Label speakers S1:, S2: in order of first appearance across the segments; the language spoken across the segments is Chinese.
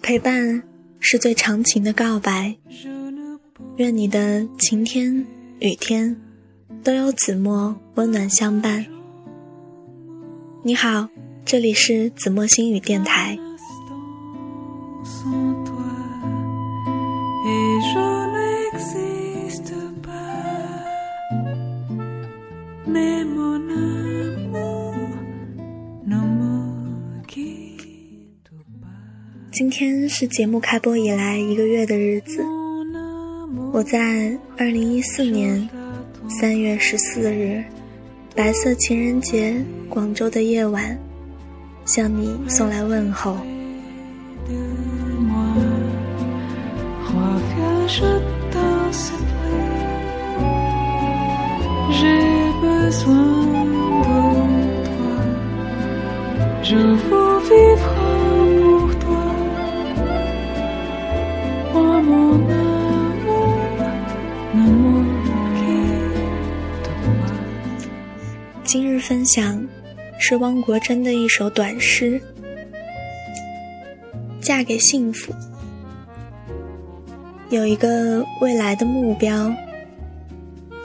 S1: 陪伴是最长情的告白愿你的晴天雨天都有子墨温暖相伴你好这里是子墨心语电台今天是节目开播以来一个月的日子，我在二零一四年三月十四日白色情人节广州的夜晚，向你送来问候。今日分享是汪国真的一首短诗，《嫁给幸福》。有一个未来的目标，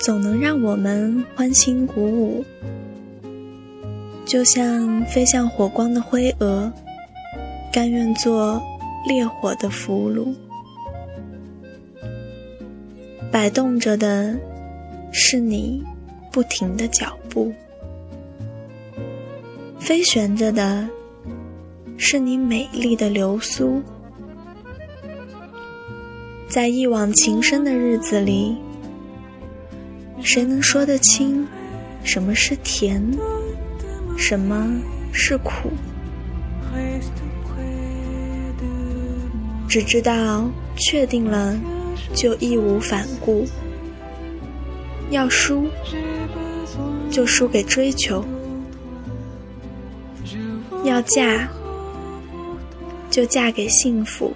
S1: 总能让我们欢欣鼓舞，就像飞向火光的灰蛾，甘愿做烈火的俘虏。摆动着的是你不停的脚步。飞旋着的，是你美丽的流苏。在一往情深的日子里，谁能说得清什么是甜，什么是苦？只知道确定了，就义无反顾。要输，就输给追求。要嫁，就嫁给幸福。